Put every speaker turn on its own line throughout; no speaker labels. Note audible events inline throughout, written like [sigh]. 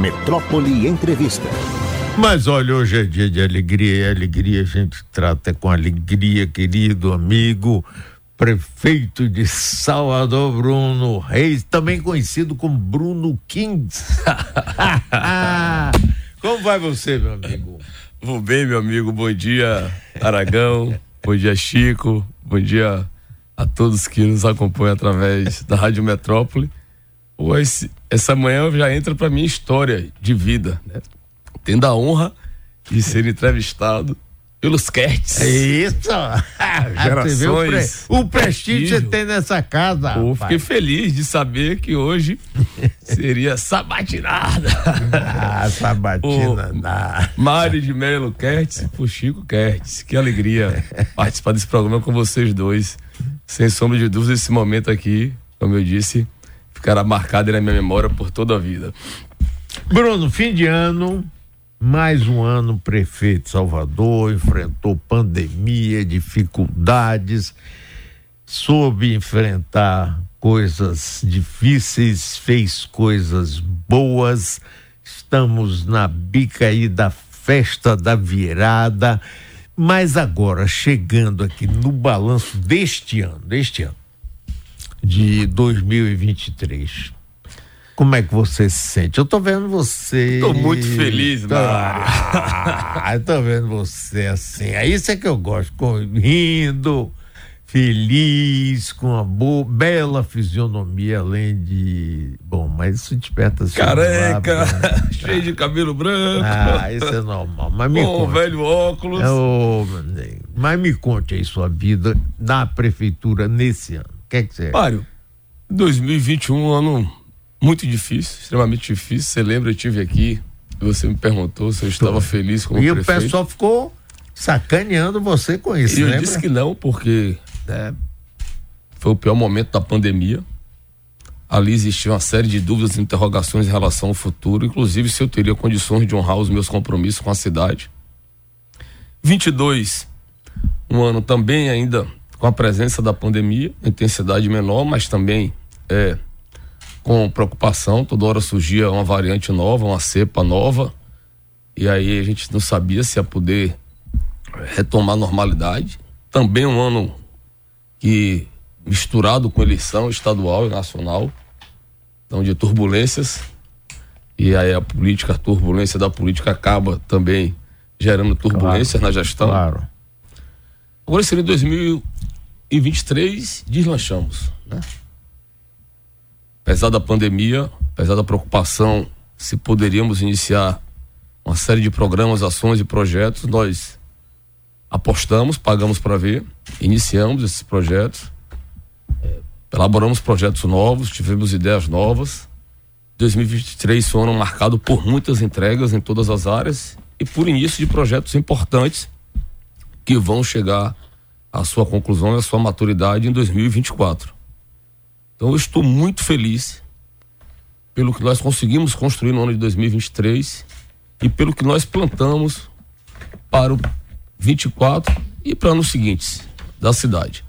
Metrópole Entrevista.
Mas olha, hoje é dia de alegria e alegria a gente trata com alegria, querido amigo, prefeito de Salvador, Bruno Reis, também conhecido como Bruno Kings. [laughs] como vai você, meu amigo?
Vou bem, meu amigo. Bom dia, Aragão. bom dia, Chico. Bom dia a todos que nos acompanham através da Rádio Metrópole. Hoje, essa manhã já entra para minha história de vida, né? Tendo a honra de ser entrevistado pelos Kertz.
Isso!
Gerações. [laughs]
o, pre, o prestígio que você tem nessa casa.
Pô, fiquei feliz de saber que hoje [laughs] seria sabatinada.
Ah, sabatina, nada.
Mário de Melo Kertz pro Chico Kertz. Que alegria participar desse programa com vocês dois. Sem sombra de dúvida, esse momento aqui, como eu disse, ficará marcado na minha memória por toda a vida.
Bruno, fim de ano, mais um ano prefeito Salvador, enfrentou pandemia, dificuldades, soube enfrentar coisas difíceis, fez coisas boas. Estamos na bica aí da festa da virada. Mas agora, chegando aqui no balanço deste ano, deste ano, de 2023, como é que você se sente? Eu tô vendo você.
Tô muito feliz,
tô...
Mário.
Ah, eu tô vendo você assim. É isso é que eu gosto, rindo, feliz, com uma boa, bela fisionomia, além de. Bom, mas isso desperta assim.
Careca, [laughs] cheio de cabelo branco.
Ah, isso é normal. Mas me
Bom,
conte.
velho óculos.
É, mas me conte aí sua vida na prefeitura nesse ano. Que é que você.
Mário, 2021 um ano muito difícil, extremamente difícil. Você lembra, eu tive aqui, você me perguntou se eu estava feliz com o
E
prefeito.
o pessoal ficou sacaneando você com isso,
E eu
lembra?
disse que não, porque né, foi o pior momento da pandemia. Ali existia uma série de dúvidas e interrogações em relação ao futuro, inclusive se eu teria condições de honrar os meus compromissos com a cidade. 22, um ano também ainda com a presença da pandemia, intensidade menor, mas também é, com preocupação. Toda hora surgia uma variante nova, uma cepa nova, e aí a gente não sabia se ia poder retomar a normalidade. Também um ano que misturado com eleição estadual e nacional, então de turbulências. E aí a política, a turbulência da política acaba também gerando turbulências
Claro,
na gestão.
Claro.
Agora seria 2023, deslanchamos, né? Apesar da pandemia, apesar da preocupação se poderíamos iniciar uma série de programas, ações e projetos, nós apostamos, pagamos para ver, iniciamos esses projetos, eh, elaboramos projetos novos, tivemos ideias novas. 2023 foi um ano marcado por muitas entregas em todas as áreas e por início de projetos importantes que vão chegar à sua conclusão e à sua maturidade em 2024. Então eu estou muito feliz pelo que nós conseguimos construir no ano de 2023 e pelo que nós plantamos para o 24 e para anos seguintes da cidade.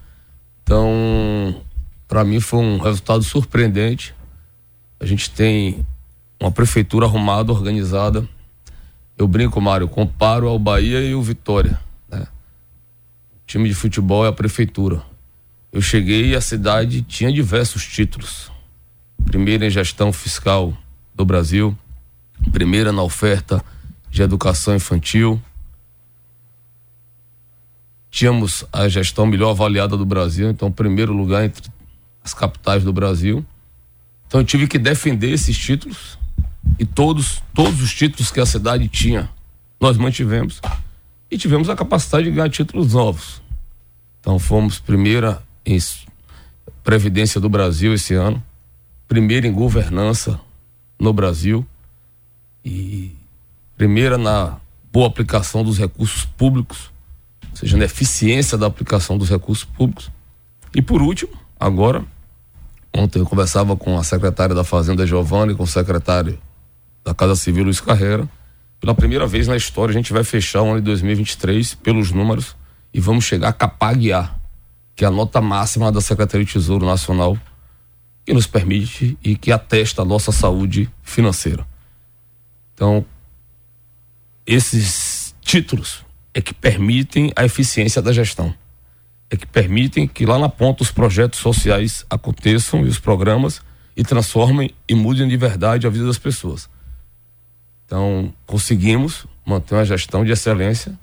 Então, para mim foi um resultado surpreendente. A gente tem uma prefeitura arrumada, organizada. Eu brinco, Mário, comparo ao Bahia e o Vitória. Time de futebol é a prefeitura. Eu cheguei e a cidade tinha diversos títulos. Primeira em gestão fiscal do Brasil, primeira na oferta de educação infantil. Tínhamos a gestão melhor avaliada do Brasil, então primeiro lugar entre as capitais do Brasil. Então eu tive que defender esses títulos e todos todos os títulos que a cidade tinha, nós mantivemos e tivemos a capacidade de ganhar títulos novos. Então fomos primeira em previdência do Brasil esse ano, primeira em governança no Brasil e primeira na boa aplicação dos recursos públicos, ou seja, na eficiência da aplicação dos recursos públicos. E por último, agora, ontem eu conversava com a secretária da Fazenda Giovanni, com o secretário da Casa Civil Luiz Carreira. Pela primeira vez na história, a gente vai fechar o ano de 2023 pelos números e vamos chegar a capaguear, que é a nota máxima da Secretaria de Tesouro Nacional, que nos permite e que atesta a nossa saúde financeira. Então, esses títulos é que permitem a eficiência da gestão. É que permitem que lá na ponta os projetos sociais aconteçam e os programas e transformem e mudem de verdade a vida das pessoas. Então, conseguimos manter uma gestão de excelência.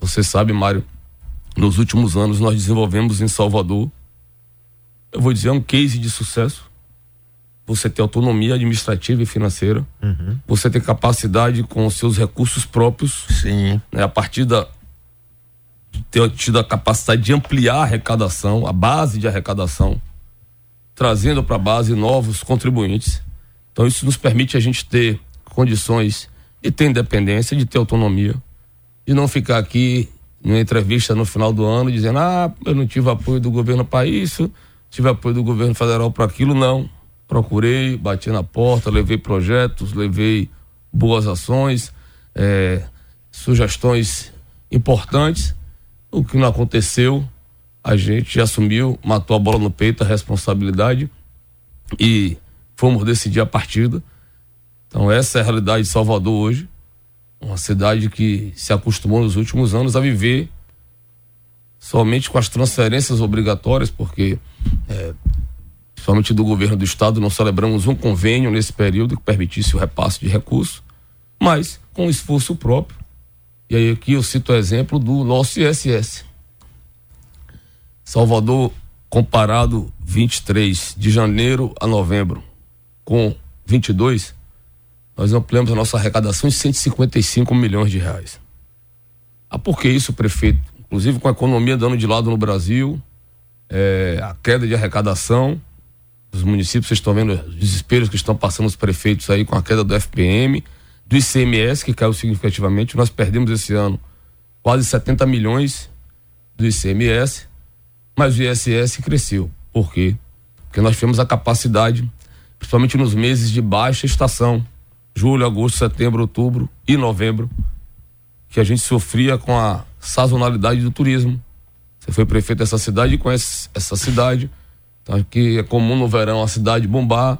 Você sabe, Mário, nos últimos anos nós desenvolvemos em Salvador, eu vou dizer, um case de sucesso. Você ter autonomia administrativa e financeira, uhum. você ter capacidade com os seus recursos próprios.
Sim.
Né, a partir da, de ter tido a capacidade de ampliar a arrecadação, a base de arrecadação, trazendo para a base novos contribuintes. Então isso nos permite a gente ter condições de ter independência, de ter autonomia, e não ficar aqui numa entrevista no final do ano dizendo: ah, eu não tive apoio do governo para isso, tive apoio do governo federal para aquilo, não. Procurei, bati na porta, levei projetos, levei boas ações, é, sugestões importantes. O que não aconteceu, a gente assumiu, matou a bola no peito, a responsabilidade e fomos decidir a partida. Então, essa é a realidade de Salvador hoje. Uma cidade que se acostumou nos últimos anos a viver somente com as transferências obrigatórias, porque, é, principalmente do governo do estado, não celebramos um convênio nesse período que permitisse o repasse de recursos, mas com esforço próprio. E aí aqui eu cito o exemplo do nosso ISS. Salvador, comparado 23 de janeiro a novembro com 22, nós ampliamos a nossa arrecadação em 155 milhões de reais. Ah, por que isso, prefeito? Inclusive com a economia dando de lado no Brasil, é, a queda de arrecadação, os municípios, vocês estão vendo os desesperos que estão passando os prefeitos aí com a queda do FPM, do ICMS, que caiu significativamente. Nós perdemos esse ano quase 70 milhões do ICMS, mas o ISS cresceu. Por quê? Porque nós tivemos a capacidade, principalmente nos meses de baixa estação, julho, agosto, setembro, outubro e novembro, que a gente sofria com a sazonalidade do turismo. Você foi prefeito dessa cidade e conhece essa cidade. Então, que é comum no verão a cidade bombar,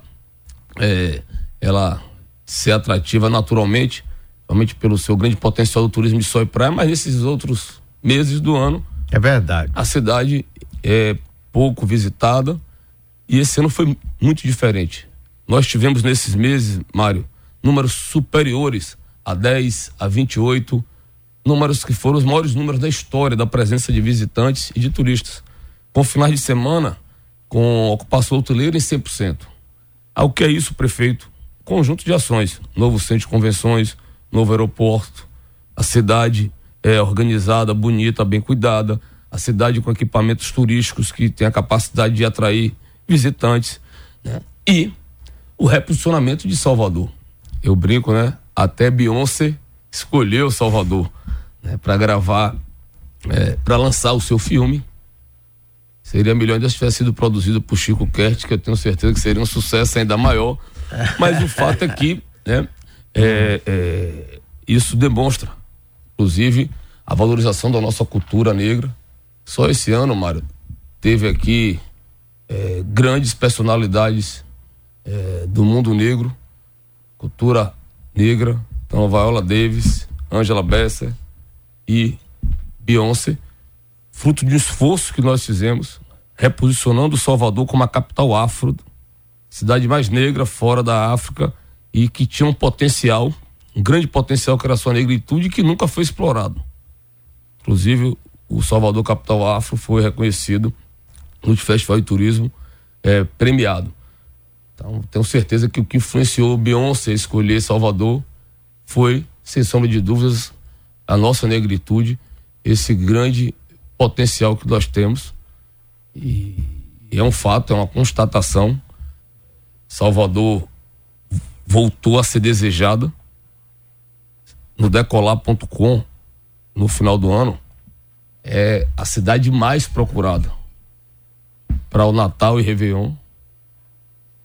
é, ela ser atrativa naturalmente, somente pelo seu grande potencial do turismo de sol e praia, mas nesses outros meses do ano.
É verdade.
A cidade é pouco visitada e esse ano foi muito diferente. Nós tivemos nesses meses, Mário, números superiores a 10, a 28, números que foram os maiores números da história da presença de visitantes e de turistas. Com finais de semana, com ocupação hoteleira em 100%. Ah, o que é isso, prefeito? Conjunto de ações. Novo centro de convenções, novo aeroporto, a cidade é organizada, bonita, bem cuidada, a cidade com equipamentos turísticos que tem a capacidade de atrair visitantes, né? E o reposicionamento de Salvador eu brinco, né? Até Beyoncé escolheu Salvador né, para gravar, é, para lançar o seu filme. Seria melhor ainda se tivesse sido produzido por Chico Kert, que eu tenho certeza que seria um sucesso ainda maior. Mas o fato é que né, é, é, isso demonstra, inclusive, a valorização da nossa cultura negra. Só esse ano, Mário, teve aqui é, grandes personalidades é, do mundo negro cultura negra, então Viola Davis, Angela Besser e Beyoncé, fruto de um esforço que nós fizemos, reposicionando Salvador como a capital afro, cidade mais negra fora da África e que tinha um potencial, um grande potencial que era a sua negritude que nunca foi explorado. Inclusive, o Salvador Capital Afro foi reconhecido no Festival de Turismo é, premiado. Então, tenho certeza que o que influenciou Beyoncé a escolher Salvador foi, sem sombra de dúvidas, a nossa negritude, esse grande potencial que nós temos. E, é um fato, é uma constatação. Salvador voltou a ser desejada. No decolar.com, no final do ano, é a cidade mais procurada para o Natal e Réveillon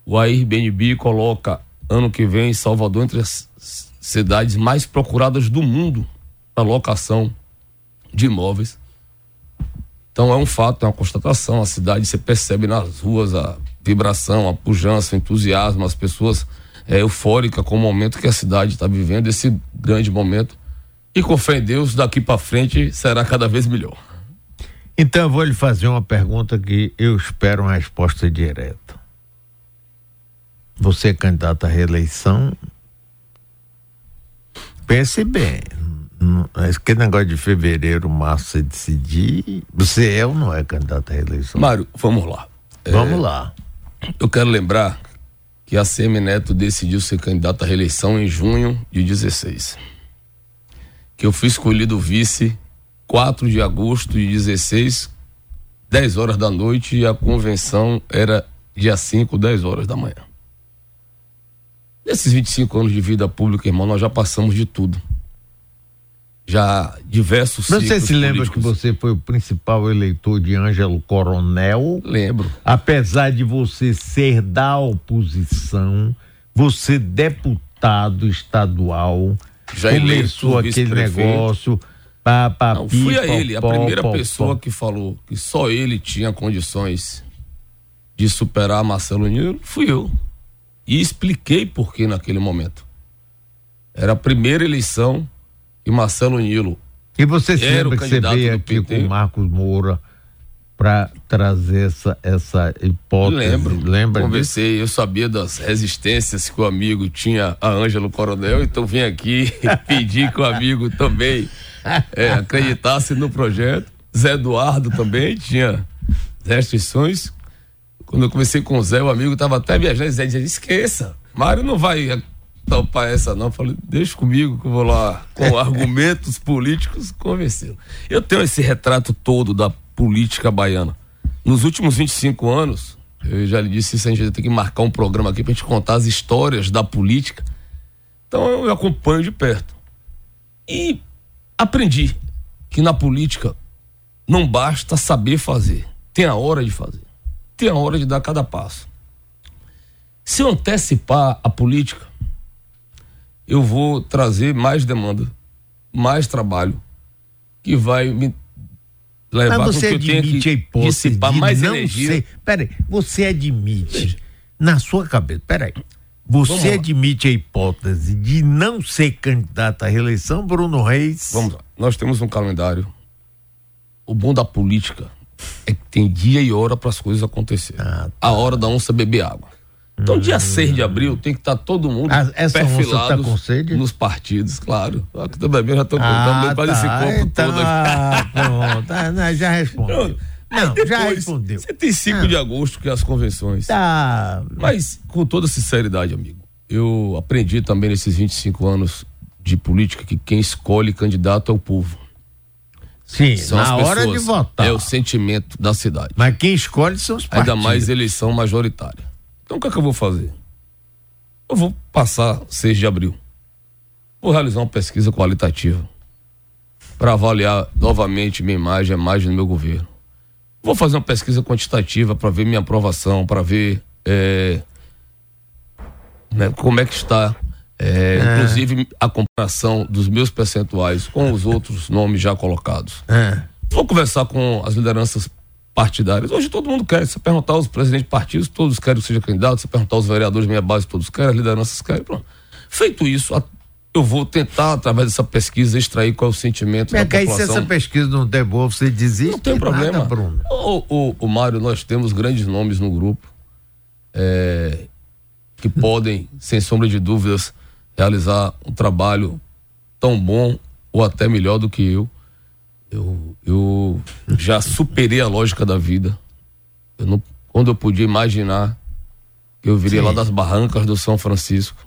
o Airbnb coloca ano que vem Salvador entre as cidades mais procuradas do mundo para locação de imóveis. Então é um fato, é uma constatação. A cidade você percebe nas ruas a vibração, a pujança, o entusiasmo, as pessoas é, eufórica com o momento que a cidade está vivendo, esse grande momento. E com fé em Deus, daqui para frente será cada vez melhor.
Então eu vou lhe fazer uma pergunta que eu espero uma resposta direta. Você é candidato à reeleição? Pense bem. Esse negócio de fevereiro, março, você decidir. Você é ou não é candidato à reeleição?
Mário, vamos lá.
Vamos é, lá.
Eu quero lembrar que a CM Neto decidiu ser candidato à reeleição em junho de 16. Que eu fui escolhido vice 4 de agosto de 16, 10 horas da noite, e a convenção era dia 5, 10 horas da manhã. Nesses 25 anos de vida pública, irmão, nós já passamos de tudo. Já diversos
Você se lembra políticos. que você foi o principal eleitor de Ângelo Coronel?
Lembro.
Apesar de você ser da oposição, você deputado estadual,
já começou aquele negócio Pá, pá, Não, fui a ele, a primeira pessoa que falou que só ele tinha condições de superar Marcelo Nilo, fui eu. E expliquei por que naquele momento. Era a primeira eleição e Marcelo Nilo.
E você sempre que você veio aqui PT. com o Marcos Moura para trazer essa, essa hipótese.
Lembro. Lembra Conversei, disso? eu sabia das resistências que o amigo tinha a Ângelo Coronel, então vim aqui [laughs] pedir que o amigo também é, acreditasse no projeto. Zé Eduardo também tinha restrições. Quando eu comecei com o Zé, o amigo estava até viajando, Zé dizia, esqueça, Mário não vai topar essa não. Eu falei, deixa comigo que eu vou lá com [laughs] argumentos políticos convencê-lo. Eu tenho esse retrato todo da política baiana. Nos últimos 25 anos, eu já lhe disse isso, a gente tem que marcar um programa aqui pra gente contar as histórias da política. Então eu acompanho de perto. E aprendi que na política não basta saber fazer, tem a hora de fazer, tem a hora de dar cada passo. Se eu antecipar a política, eu vou trazer mais demanda, mais trabalho, que vai me levar
Mas você admite a hipótese de mais não energia. Ser, peraí, você admite Veja. na sua cabeça, peraí, você admite a hipótese de não ser candidato à reeleição, Bruno Reis?
Vamos lá. Nós temos um calendário. O bom da política é que tem dia e hora para as coisas acontecerem. Ah, tá. A hora da onça beber água. Então, hum. dia 6 de abril, tem que estar tá todo mundo ah, perfilado tá nos partidos, claro. Eu também já estou
ah, quase tá. esse corpo então, todo aqui. Pronto, ah, já respondeu. Não, depois, já respondeu.
Você tem 5 de agosto, que é as convenções.
Tá.
Mas, com toda sinceridade, amigo, eu aprendi também nesses 25 anos de política que quem escolhe candidato é o povo.
Sim, são na hora de votar.
É o sentimento da cidade.
Mas quem escolhe são os partidos.
Ainda mais eleição majoritária. Então o que é que eu vou fazer? Eu vou passar 6 de abril. Vou realizar uma pesquisa qualitativa para avaliar novamente minha imagem, a imagem do meu governo. Vou fazer uma pesquisa quantitativa para ver minha aprovação, para ver é, né, como é que está, é, é. inclusive a comparação dos meus percentuais com os outros nomes já colocados.
É.
Vou conversar com as lideranças partidárias. Hoje todo mundo quer. Se perguntar aos presidentes de partidos, todos querem que seja candidato. Se perguntar aos vereadores de minha base, todos querem. As lideranças querem. Pronto. Feito isso, eu vou tentar, através dessa pesquisa, extrair qual é o sentimento
é da população. se essa pesquisa não der boa, você desiste?
Não tem problema. Nada, Bruno. O, o, o Mário, nós temos grandes nomes no grupo é, que podem, sem sombra de dúvidas, realizar um trabalho tão bom ou até melhor do que eu. Eu, eu já superei a lógica da vida. Eu não, quando eu podia imaginar que eu viria Sim. lá das barrancas do São Francisco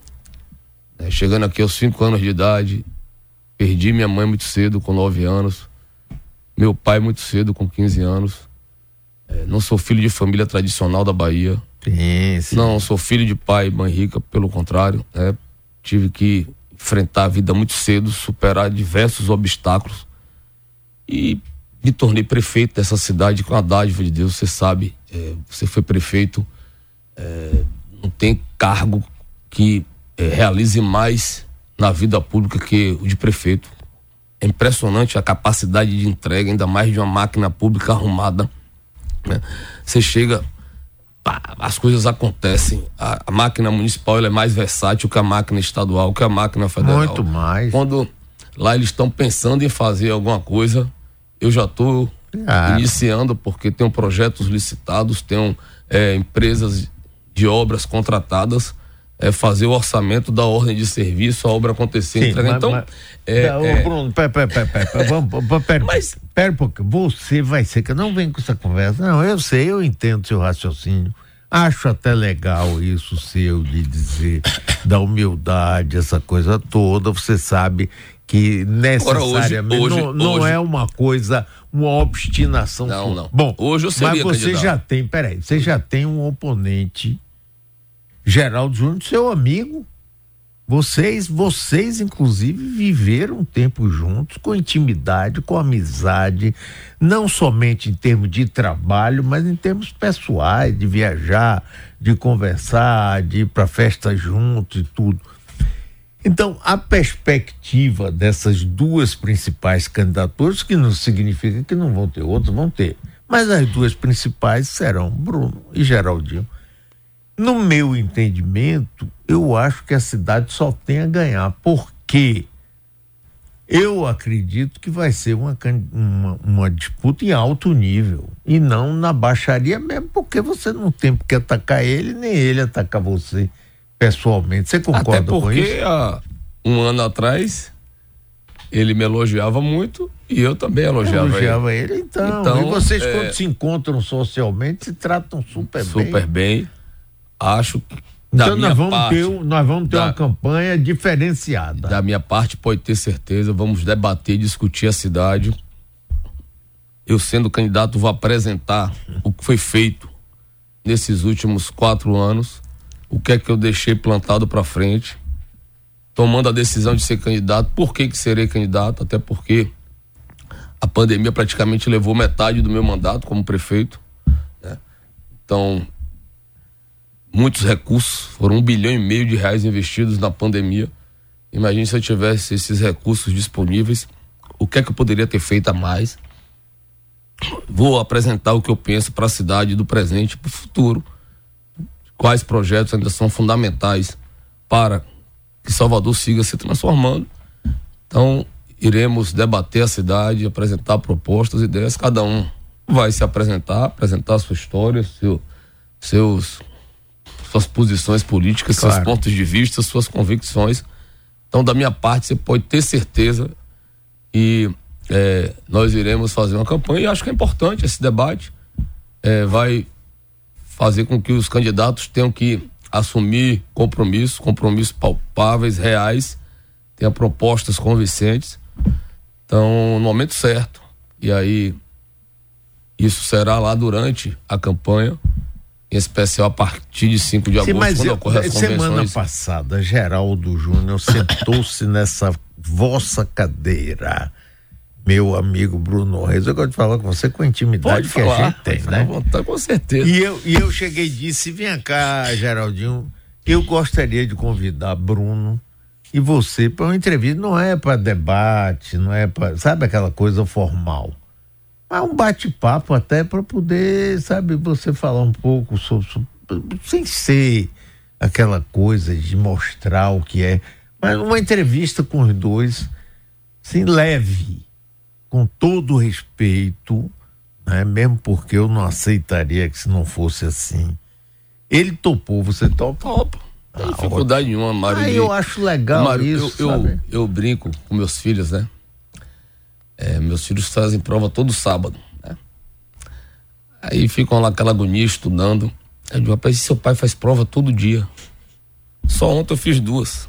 é, chegando aqui aos 5 anos de idade, perdi minha mãe muito cedo, com 9 anos, meu pai muito cedo, com 15 anos. É, não sou filho de família tradicional da Bahia.
Sim, sim.
Não, sou filho de pai e mãe rica, pelo contrário. Né? Tive que enfrentar a vida muito cedo, superar diversos obstáculos. E me tornei prefeito dessa cidade com a dádiva de Deus. Você sabe, é, você foi prefeito, é, não tem cargo que é, realize mais na vida pública que o de prefeito. É impressionante a capacidade de entrega, ainda mais de uma máquina pública arrumada. Né? Você chega as coisas acontecem. A, a máquina municipal é mais versátil que a máquina estadual, que a máquina federal.
Muito mais.
Quando lá eles estão pensando em fazer alguma coisa, eu já estou iniciando, porque tem projetos licitados, tem é, empresas de obras contratadas é fazer o orçamento da ordem de serviço, a obra acontecer, Sim. Mas, então, mas,
é, não, é... Bruno, pera, pera, pera, pera, vamos, pera, mas, pera um pouquinho, você vai ser que não vem com essa conversa. Não, eu sei, eu entendo seu raciocínio. Acho até legal isso seu de dizer [coughs] da humildade, essa coisa toda. Você sabe que necessariamente hoje, hoje, não, não hoje... é uma coisa, uma obstinação.
Não, não.
Bom,
hoje eu
seria mas você candidato. já tem, peraí, você já tem um oponente Geraldo Júnior, seu amigo. Vocês, vocês inclusive viveram um tempo juntos, com intimidade, com amizade, não somente em termos de trabalho, mas em termos pessoais, de viajar, de conversar, de ir para festa juntos e tudo. Então, a perspectiva dessas duas principais candidaturas, que não significa que não vão ter outros, vão ter. Mas as duas principais serão Bruno e Geraldinho. No meu entendimento, eu acho que a cidade só tem a ganhar, porque eu acredito que vai ser uma, uma, uma, disputa em alto nível e não na baixaria mesmo, porque você não tem porque atacar ele, nem ele atacar você pessoalmente. Você concorda
Até
com isso?
Porque há um ano atrás ele me elogiava muito e eu também elogiava,
eu elogiava ele. ele. Então, então, e vocês é... quando se encontram socialmente se tratam super,
super bem. Super bem acho que
então nós vamos, parte, ter, nós vamos ter da, uma campanha diferenciada.
Da minha parte, pode ter certeza, vamos debater, discutir a cidade. Eu, sendo candidato, vou apresentar o que foi feito nesses últimos quatro anos, o que é que eu deixei plantado para frente, tomando a decisão de ser candidato. Por que, que serei candidato? Até porque a pandemia praticamente levou metade do meu mandato como prefeito. Né? Então, muitos recursos, foram um bilhão e meio de reais investidos na pandemia. Imagine se eu tivesse esses recursos disponíveis, o que é que eu poderia ter feito a mais? Vou apresentar o que eu penso para a cidade do presente e para o futuro. Quais projetos ainda são fundamentais para que Salvador siga se transformando. Então, iremos debater a cidade, apresentar propostas, ideias. Cada um vai se apresentar, apresentar sua história, seu, seus suas posições políticas, claro. seus pontos de vista, suas convicções. Então, da minha parte, você pode ter certeza e é, nós iremos fazer uma campanha e acho que é importante esse debate. É, vai fazer com que os candidatos tenham que assumir compromissos, compromissos palpáveis, reais, tenha propostas convincentes. Então, no momento certo. E aí, isso será lá durante a campanha especial a partir de 5 de agosto, Sim, quando eu, ocorre as
Semana passada, Geraldo Júnior sentou-se [coughs] nessa vossa cadeira. Meu amigo Bruno Reis, eu gosto de falar com você com a intimidade pode que falar, a gente tem, né?
Vontade, com certeza.
E eu, e eu cheguei e disse: vem cá, Geraldinho, eu gostaria de convidar Bruno e você para uma entrevista. Não é para debate, não é para. Sabe aquela coisa formal mas um bate-papo até para poder, sabe, você falar um pouco sobre, sobre, sem ser aquela coisa de mostrar o que é, mas uma entrevista com os dois, assim, leve, com todo respeito, né? mesmo porque eu não aceitaria que se não fosse assim. Ele topou, você topa?
Topa. Não tem ah, dificuldade nenhuma, Mário. Ah,
eu acho legal Mário, isso,
eu, eu, eu, brinco com meus filhos, né? É, meus filhos fazem prova todo sábado. Né? Aí ficam lá aquela agonia estudando. Eu digo, rapaz, seu pai faz prova todo dia. Só ontem eu fiz duas.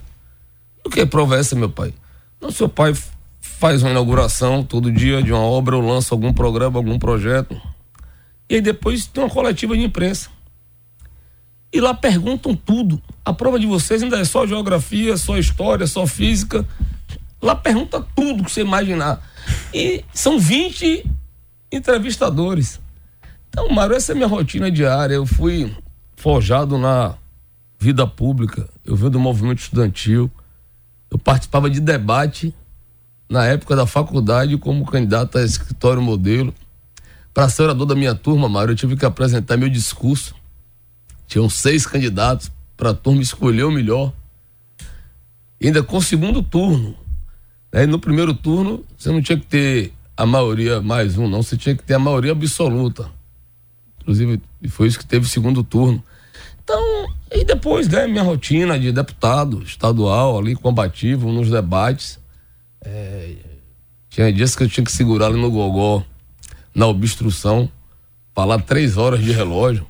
O que prova é essa, meu pai? Não, seu pai faz uma inauguração todo dia de uma obra, eu lanço algum programa, algum projeto. E aí depois tem uma coletiva de imprensa. E lá perguntam tudo. A prova de vocês ainda é só geografia, só história, só física. Lá pergunta tudo que você imaginar. E são 20 entrevistadores. Então, Mário, essa é minha rotina diária. Eu fui forjado na vida pública, eu venho do movimento estudantil, eu participava de debate na época da faculdade como candidato a escritório modelo. Para ser orador da minha turma, Mário, eu tive que apresentar meu discurso Tinham seis candidatos para a turma escolher o melhor. E ainda com o segundo turno. Né? no primeiro turno, você não tinha que ter a maioria mais um, não. Você tinha que ter a maioria absoluta. Inclusive, foi isso que teve o segundo turno. Então, e depois, né, minha rotina de deputado estadual ali, combativo, nos debates. É, tinha dias que eu tinha que segurar ali no gogó, na obstrução, falar três horas de relógio.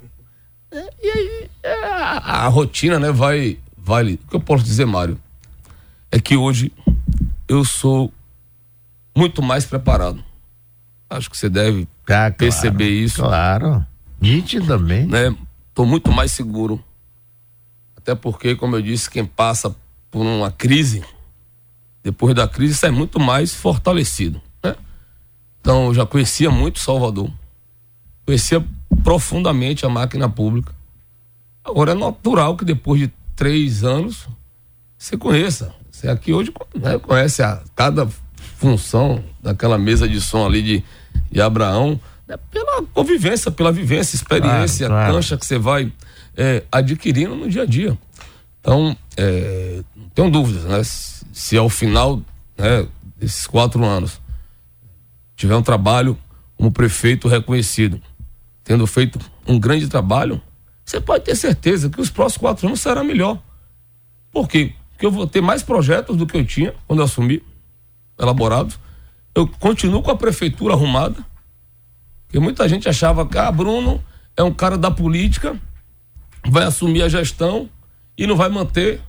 É, e aí, é, a, a, rotina, né, vai, vai. O que eu posso dizer, Mário? É que hoje eu sou muito mais preparado. Acho que você deve ah, claro, perceber isso.
Claro. Nitidamente.
Né? Tô muito mais seguro. Até porque, como eu disse, quem passa por uma crise, depois da crise, sai muito mais fortalecido. Né? Então, eu já conhecia muito Salvador. Conhecia profundamente a máquina pública. Agora é natural que depois de três anos você conheça. Você aqui hoje né, conhece a cada função daquela mesa de som ali de, de Abraão, né, pela convivência, pela vivência, experiência, claro, claro. cancha que você vai é, adquirindo no dia a dia. Então, é, não tenho dúvidas, né? Se, se ao final né, desses quatro anos tiver um trabalho como prefeito reconhecido, tendo feito um grande trabalho, você pode ter certeza que os próximos quatro anos será melhor. Por Porque eu vou ter mais projetos do que eu tinha quando eu assumi, elaborados. Eu continuo com a prefeitura arrumada, porque muita gente achava que, ah, Bruno é um cara da política, vai assumir a gestão e não vai manter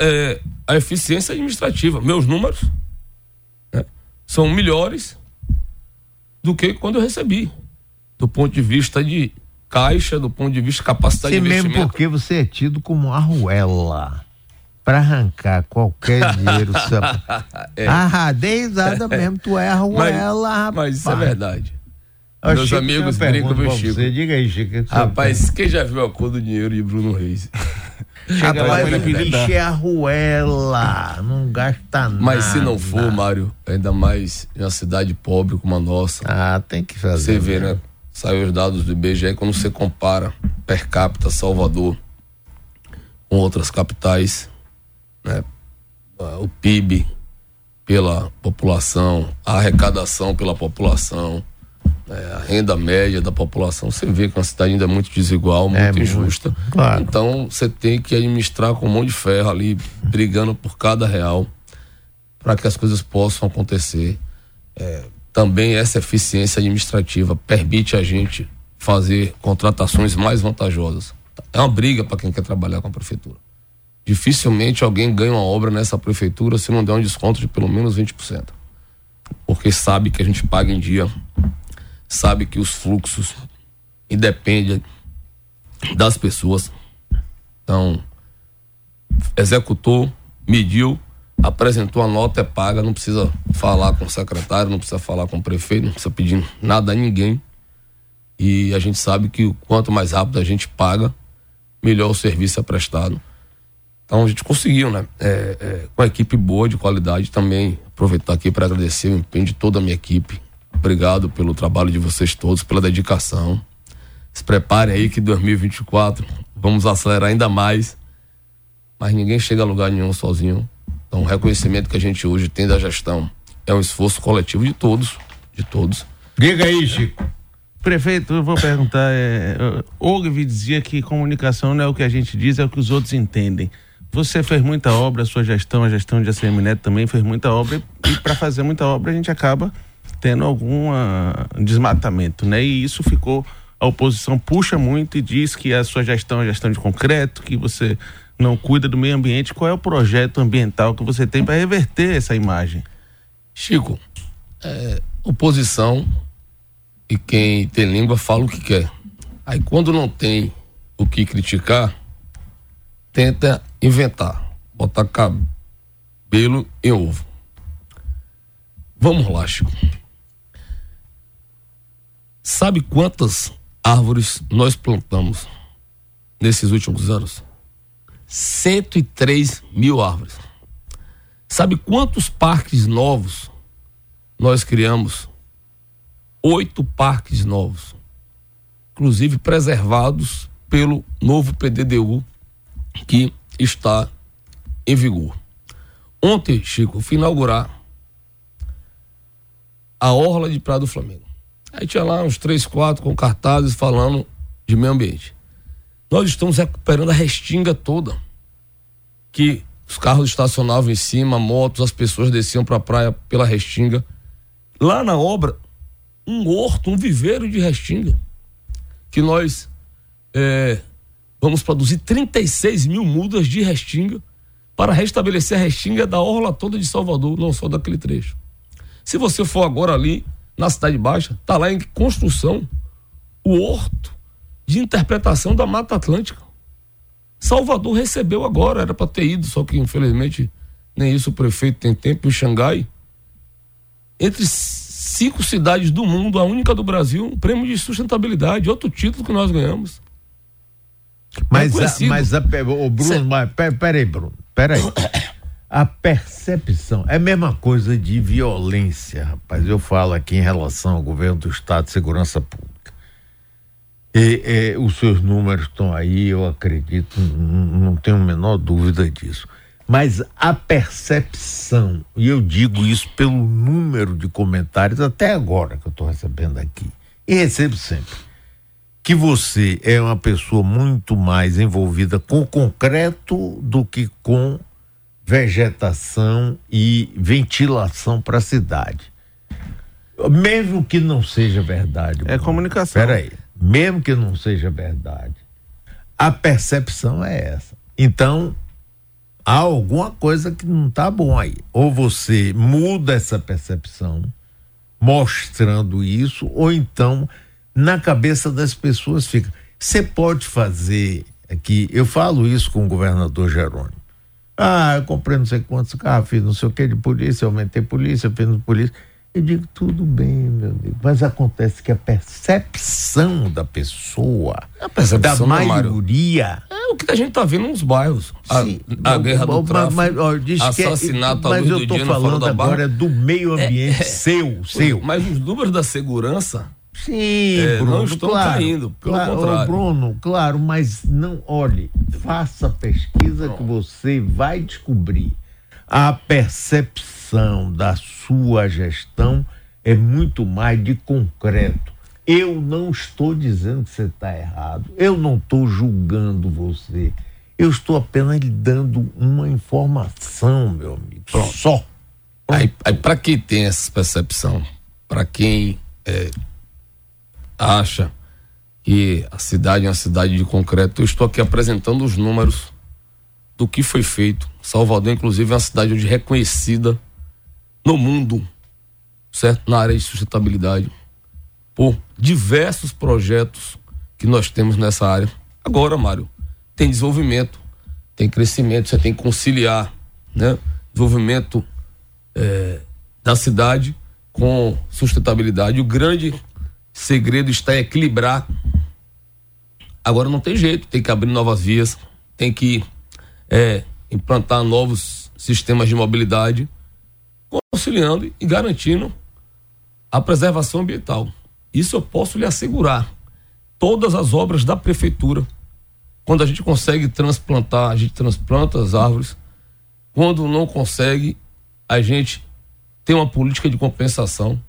é, a eficiência administrativa. Meus números né, são melhores do que quando eu recebi, do ponto de vista de caixa, do ponto de vista de capacidade
Sim,
de investimento.
mesmo porque você é tido como arruela para arrancar qualquer dinheiro. [laughs] é. Ah, desada mesmo, tu é arruela,
mas, Mas isso é verdade. Eu Meus amigos brincam, meu Chico. Você.
Diga aí, Chico.
Rapaz, quem já viu a cor do dinheiro de Bruno Reis?
Chega Rapaz, o bicho é arruela, não gasta nada.
Mas se não for, Mário, ainda mais em uma cidade pobre como a nossa.
Ah, tem que fazer.
Você vê, né? Saiu os dados do IBGE quando você compara per capita Salvador com outras capitais, né? O PIB pela população, a arrecadação pela população, é, a renda média da população, você vê que a cidade ainda é muito desigual, é, muito é, injusta. Muito, claro. Então você tem que administrar com mão de ferro ali, brigando por cada real, para que as coisas possam acontecer. É, também essa eficiência administrativa permite a gente fazer contratações mais vantajosas. É uma briga para quem quer trabalhar com a prefeitura. Dificilmente alguém ganha uma obra nessa prefeitura se não der um desconto de pelo menos 20%. Porque sabe que a gente paga em dia sabe que os fluxos independem das pessoas. Então, executou, mediu, apresentou a nota, é paga, não precisa falar com o secretário, não precisa falar com o prefeito, não precisa pedir nada a ninguém. E a gente sabe que quanto mais rápido a gente paga, melhor o serviço é prestado. Então a gente conseguiu, né? É, é, com a equipe boa, de qualidade também. Aproveitar aqui para agradecer o empenho de toda a minha equipe, Obrigado pelo trabalho de vocês todos, pela dedicação. Se preparem aí que 2024 vamos acelerar ainda mais. Mas ninguém chega a lugar nenhum sozinho. Então, o reconhecimento que a gente hoje tem da gestão é um esforço coletivo de todos, de todos.
Diga aí, Chico.
Prefeito, eu vou perguntar. É, Ogvi dizia que comunicação não é o que a gente diz, é o que os outros entendem. Você fez muita obra, a sua gestão, a gestão de ACM Neto também fez muita obra, e para fazer muita obra a gente acaba tendo algum desmatamento, né? E isso ficou a oposição puxa muito e diz que a sua gestão é gestão de concreto, que você não cuida do meio ambiente. Qual é o projeto ambiental que você tem para reverter essa imagem?
Chico, é, oposição e quem tem língua fala o que quer. Aí quando não tem o que criticar, tenta inventar, botar cabelo em ovo. Vamos lá, Chico. Sabe quantas árvores nós plantamos nesses últimos anos? 103 mil árvores. Sabe quantos parques novos nós criamos? Oito parques novos, inclusive preservados pelo novo PDDU que está em vigor. Ontem, Chico, fui inaugurar a Orla de Praia do Flamengo. Aí tinha lá uns três, quatro com cartazes falando de meio ambiente. Nós estamos recuperando a restinga toda que os carros estacionavam em cima, motos, as pessoas desciam para a praia pela restinga. Lá na obra, um horto, um viveiro de restinga, que nós é, vamos produzir 36 mil mudas de restinga para restabelecer a restinga da orla toda de Salvador, não só daquele trecho. Se você for agora ali na Cidade Baixa, está lá em construção o horto de interpretação da Mata Atlântica. Salvador recebeu agora, era para ter ido, só que infelizmente nem isso o prefeito tem tempo em Xangai. Entre cinco cidades do mundo, a única do Brasil, um prêmio de sustentabilidade, outro título que nós ganhamos.
Mas, é a, mas a, o Bruno, Cê... mas, peraí, Bruno, peraí. [coughs] A percepção é a mesma coisa de violência, rapaz. Eu falo aqui em relação ao governo do Estado de Segurança Pública. E, e os seus números estão aí, eu acredito, não, não tenho a menor dúvida disso. Mas a percepção, e eu digo isso pelo número de comentários até agora que eu estou recebendo aqui, e recebo sempre, que você é uma pessoa muito mais envolvida com o concreto do que com vegetação e ventilação para a cidade. Mesmo que não seja verdade.
É comunicação.
Peraí mesmo que não seja verdade, a percepção é essa. Então, há alguma coisa que não está bom aí. Ou você muda essa percepção, mostrando isso, ou então na cabeça das pessoas fica. Você pode fazer aqui, eu falo isso com o governador Jerônimo. Ah, eu comprei não sei quantos carros, fiz não sei o que de polícia, aumentei polícia, fiz polícia. Eu digo, tudo bem, meu amigo, mas acontece que a percepção da pessoa, a percepção da maioria.
É o que a gente está vendo nos bairros. A, Sim, a guerra do tráfico, mas, ó, assassinato
que, Mas eu estou falando agora do meio ambiente é, é, seu, seu.
Mas os números da segurança.
Sim, é, Bruno,
não estão
claro,
caindo, pelo
claro,
contrário.
Bruno, claro, mas não, olhe, faça a pesquisa Pronto. que você vai descobrir a percepção da sua gestão é muito mais de concreto. Eu não estou dizendo que você está errado, eu não estou julgando você, eu estou apenas lhe dando uma informação, meu amigo. Pronto. Só.
Aí, aí para quem tem essa percepção, para quem é, acha que a cidade é uma cidade de concreto, eu estou aqui apresentando os números do que foi feito. Salvador, inclusive, é uma cidade onde reconhecida no mundo, certo? Na área de sustentabilidade, por diversos projetos que nós temos nessa área. Agora, Mário, tem desenvolvimento, tem crescimento, você tem que conciliar, né? Desenvolvimento é, da cidade com sustentabilidade. O grande segredo está em equilibrar. Agora não tem jeito, tem que abrir novas vias, tem que é, implantar novos sistemas de mobilidade conciliando e garantindo a preservação ambiental. Isso eu posso lhe assegurar. Todas as obras da prefeitura, quando a gente consegue transplantar, a gente transplanta as árvores. Quando não consegue, a gente tem uma política de compensação.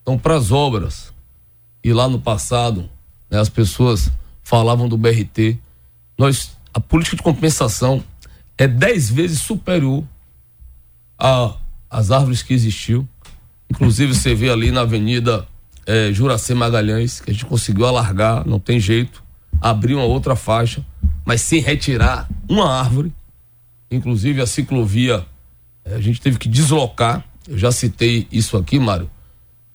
Então, para as obras, e lá no passado, né, as pessoas falavam do BRT, nós, a política de compensação é dez vezes superior as árvores que existiu. Inclusive você vê ali na Avenida é, Juracê Magalhães, que a gente conseguiu alargar, não tem jeito, abrir uma outra faixa, mas sem retirar uma árvore. Inclusive a ciclovia, é, a gente teve que deslocar, eu já citei isso aqui, Mário,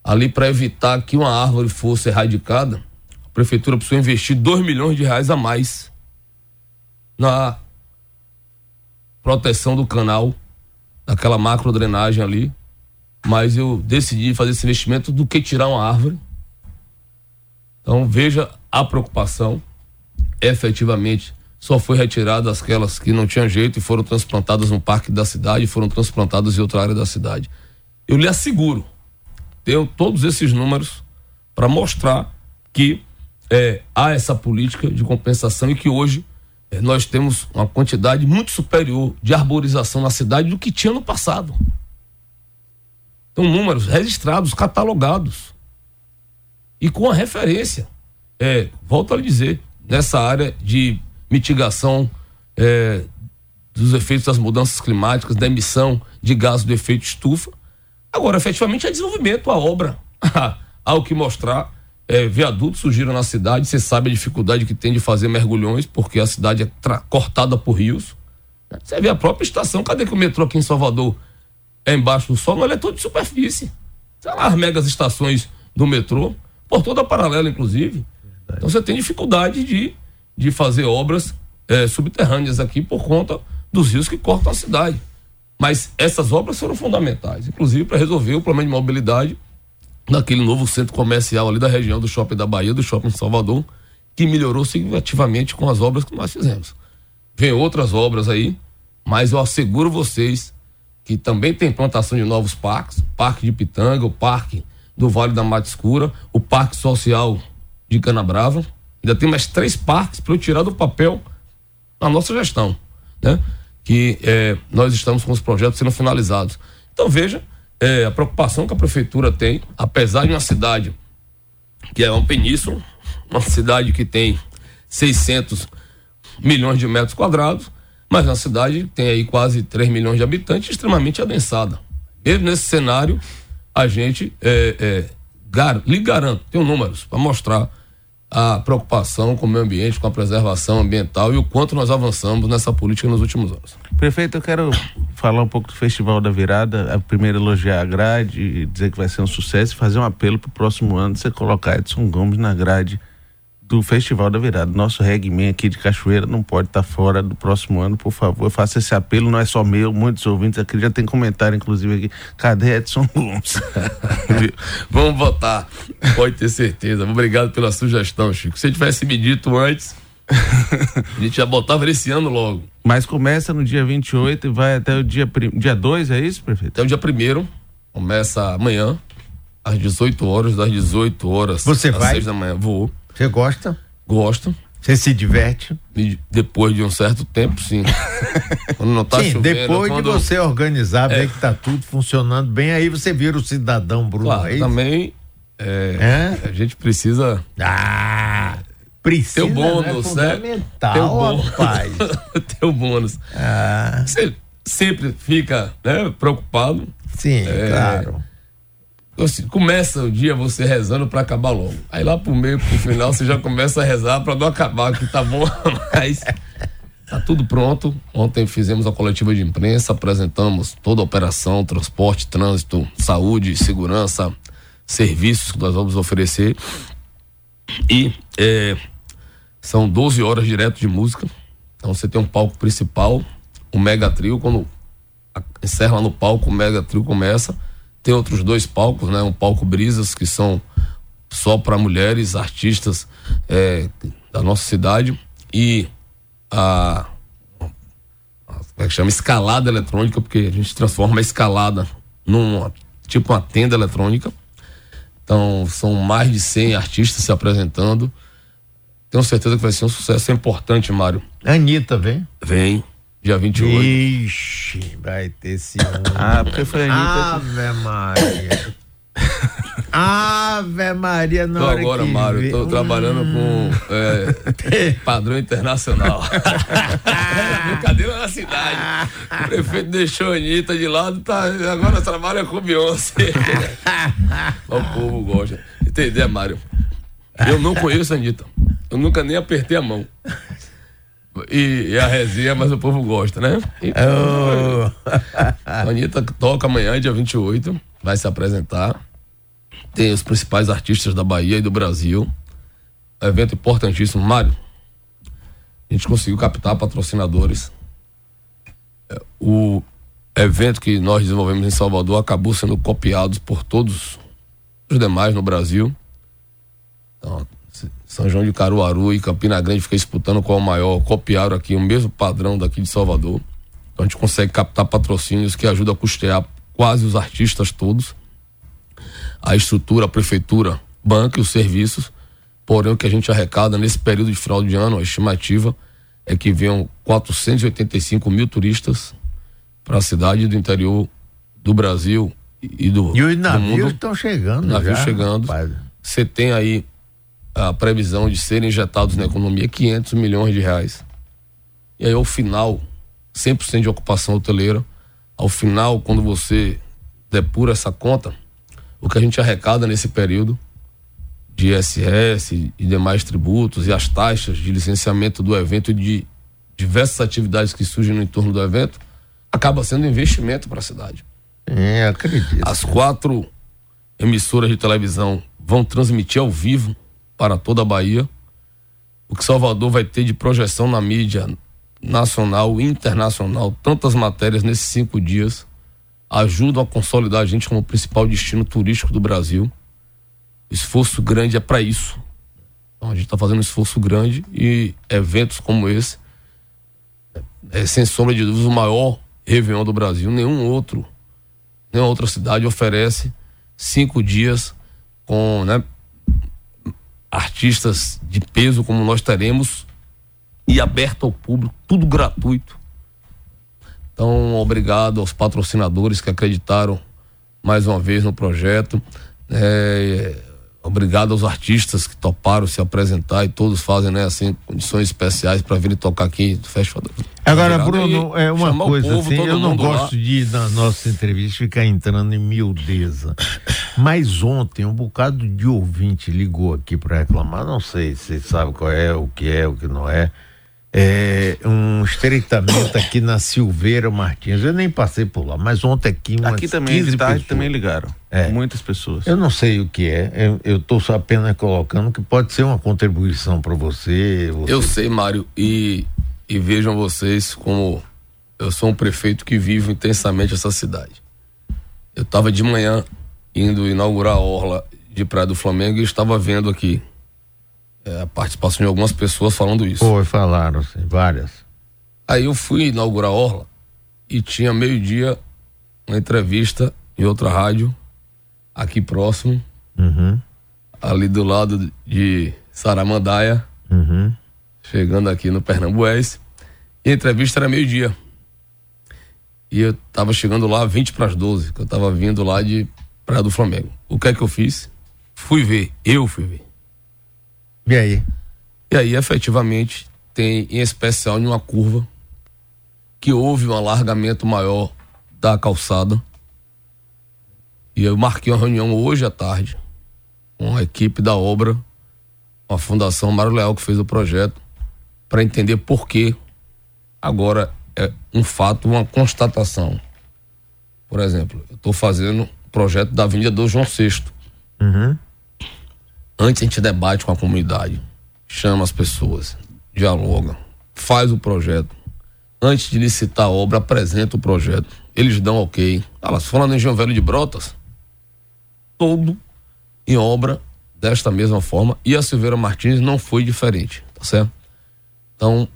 ali para evitar que uma árvore fosse erradicada, a prefeitura precisou investir 2 milhões de reais a mais na proteção do canal daquela macro drenagem ali, mas eu decidi fazer esse investimento do que tirar uma árvore. Então veja a preocupação. Efetivamente, só foi retirada aquelas que não tinham jeito e foram transplantadas no parque da cidade, foram transplantadas em outra área da cidade. Eu lhe asseguro, tenho todos esses números para mostrar que é, há essa política de compensação e que hoje é, nós temos uma quantidade muito superior de arborização na cidade do que tinha no passado. Então, números registrados, catalogados. E com a referência. É, volto a lhe dizer, nessa área de mitigação é, dos efeitos das mudanças climáticas, da emissão de gás do efeito estufa. Agora, efetivamente, é desenvolvimento, a obra. [laughs] Há o que mostrar. É, viadutos surgiram na cidade, você sabe a dificuldade que tem de fazer mergulhões, porque a cidade é cortada por rios. Você vê a própria estação, cadê que o metrô aqui em Salvador é embaixo do solo? Ele é todo de superfície. Sei lá, as megas estações do metrô, por toda a paralela, inclusive. Então você tem dificuldade de, de fazer obras é, subterrâneas aqui por conta dos rios que cortam a cidade. Mas essas obras foram fundamentais, inclusive para resolver o problema de mobilidade naquele novo centro comercial ali da região do Shopping da Bahia, do Shopping Salvador, que melhorou significativamente com as obras que nós fizemos. Vem outras obras aí, mas eu asseguro vocês que também tem plantação de novos parques, Parque de Pitanga, o Parque do Vale da Mata Escura, o Parque Social de Canabrava. Ainda tem mais três parques para eu tirar do papel na nossa gestão, né? Que é, nós estamos com os projetos sendo finalizados. Então veja é, a preocupação que a prefeitura tem, apesar de uma cidade que é uma península, uma cidade que tem 600 milhões de metros quadrados, mas na cidade tem aí quase 3 milhões de habitantes, extremamente adensada. Mesmo nesse cenário, a gente é, é, gar, lhe garanto, tenho números para mostrar a preocupação com o meio ambiente, com a preservação ambiental e o quanto nós avançamos nessa política nos últimos anos.
Prefeito, eu quero falar um pouco do Festival da Virada, a primeira elogiar a grade, dizer que vai ser um sucesso e fazer um apelo para o próximo ano, você colocar Edson Gomes na grade do Festival da Virada. Nosso Reggae aqui de Cachoeira não pode estar tá fora do próximo ano, por favor. Faça esse apelo, não é só meu, muitos ouvintes aqui já tem comentário, inclusive aqui. Cadê Edson Gomes? [laughs]
Vamos votar, pode ter certeza. Obrigado pela sugestão, Chico. Se tivesse me dito antes, a gente já botava esse ano logo.
Mas começa no dia 28 e vai até o dia 2, dia dois, é isso, prefeito?
Até o dia 1 começa amanhã, às 18 horas, das 18 horas
Você às vai?
6 da manhã. Vou.
Você gosta?
Gosto.
Você se diverte?
E depois de um certo tempo, sim. [laughs] quando não tá sim, chovendo,
depois quando... de você organizar, é. ver que tá tudo funcionando bem, aí você vira o cidadão Bruno
claro,
Reis.
Também é, é? a gente precisa.
Ah! Precisa, ter o bônus, né?
né? Ter o bônus. [laughs] ter o bônus. Ah. Você sempre fica né, preocupado.
Sim, é, claro
assim, começa o dia você rezando para acabar logo. Aí lá pro meio, pro final, você já começa a rezar para não acabar, que tá bom, [laughs] mas tá tudo pronto. Ontem fizemos a coletiva de imprensa, apresentamos toda a operação, transporte, trânsito, saúde, segurança, serviços que nós vamos oferecer. E é, são 12 horas direto de música. Então você tem um palco principal, um mega trio, quando encerra no palco, o mega trio começa tem outros dois palcos, né? Um palco Brisas, que são só para mulheres, artistas é, da nossa cidade. E a. Como é que chama? Escalada eletrônica, porque a gente transforma a escalada num tipo uma tenda eletrônica. Então, são mais de 100 artistas se apresentando. Tenho certeza que vai ser um sucesso. É importante, Mário.
Anitta vem?
Vem dia 28.
Ixi, vai ter esse
Ah, porque foi
a Anitta. Ave Maria. Ave Maria, não.
Tô agora, Mário, vê... tô hum. trabalhando com é, [laughs] padrão internacional. [laughs] Brincadeira na cidade. O prefeito deixou a Anitta de lado, tá, agora trabalha com Beyoncé. [laughs] o povo gosta. Entendeu, Mário? Eu não conheço a Anitta. Eu nunca nem apertei a mão e, e, a resenha, mas o povo gosta, né? Então, oh. [laughs] Anitta toca amanhã, dia 28, vai se apresentar. Tem os principais artistas da Bahia e do Brasil. Evento importantíssimo. Mário, a gente conseguiu captar patrocinadores. É, o evento que nós desenvolvemos em Salvador acabou sendo copiado por todos os demais no Brasil. Então, são João de Caruaru e Campina Grande fica disputando qual é o maior, copiaram aqui o mesmo padrão daqui de Salvador. Então a gente consegue captar patrocínios que ajudam a custear quase os artistas todos. A estrutura, a prefeitura banca os serviços Porém, o que a gente arrecada nesse período de final de ano, a estimativa é que venham 485 mil turistas para a cidade do interior do Brasil e do,
E os navios
mundo.
estão chegando.
Navios
já,
chegando. Você tem aí a previsão de serem injetados na economia 500 milhões de reais. E aí, ao final, 100% de ocupação hoteleira, ao final, quando você depura essa conta, o que a gente arrecada nesse período de ISS e demais tributos e as taxas de licenciamento do evento e de diversas atividades que surgem no entorno do evento, acaba sendo investimento para a cidade.
É, acredito.
As quatro emissoras de televisão vão transmitir ao vivo para toda a Bahia. O que Salvador vai ter de projeção na mídia nacional e internacional, tantas matérias nesses cinco dias, ajudam a consolidar a gente como principal destino turístico do Brasil. Esforço grande é para isso. Então a gente está fazendo um esforço grande e eventos como esse, é, sem sombra de dúvidas, o maior Réveillon do Brasil. Nenhum outro nenhuma outra cidade oferece cinco dias com né, artistas de peso como nós teremos e aberto ao público, tudo gratuito. Então, obrigado aos patrocinadores que acreditaram mais uma vez no projeto. É, obrigado aos artistas que toparam se apresentar e todos fazem né, assim, condições especiais para virem tocar aqui no Festival.
Agora. Bruno, é uma coisa
povo,
assim, eu não
mundo lá.
gosto de, na nossa entrevista, ficar entrando em miudeza. Mas ontem, um bocado de ouvinte ligou aqui para reclamar, não sei se sabe qual é, o que é, o que não é. É um estreitamento aqui na Silveira Martins. Eu nem passei por lá, mas ontem aqui umas
Aqui também,
15
de tarde,
pessoas.
também ligaram.
É.
Muitas pessoas.
Eu não sei o que é, eu- estou só apenas colocando que pode ser uma contribuição para você. você
Eu sei, Mário, e, e vejam vocês como eu sou um prefeito que vive intensamente essa cidade. Eu estava de manhã indo inaugurar a orla de Praia do Flamengo e estava vendo aqui é, a participação de algumas pessoas falando isso.
Foi, falaram assim, várias.
Aí eu fui inaugurar a Orla e tinha meio-dia uma entrevista em outra rádio, aqui próximo,
Uhum,
ali do lado de Saramandaia,
uhum.
chegando aqui no Pernambués. E a entrevista era meio-dia. E eu tava chegando lá 20 para as 12, que eu tava vindo lá de Praia do Flamengo. O que é que eu fiz? Fui ver, eu fui ver.
E aí?
E aí, efetivamente, tem em especial em uma curva que houve um alargamento maior da calçada. E eu marquei uma reunião hoje à tarde com a equipe da obra, com a Fundação Mário Leal que fez o projeto, para entender por que agora é um fato, uma constatação. Por exemplo, eu estou fazendo o projeto da Avenida do João VI.
Uhum.
Antes a gente debate com a comunidade, chama as pessoas, dialoga, faz o projeto. Antes de licitar a obra, apresenta o projeto. Eles dão ok. Ah, lá, se lá no Engenho Velho de Brotas, todo em obra desta mesma forma. E a Silveira Martins não foi diferente, tá certo? Então,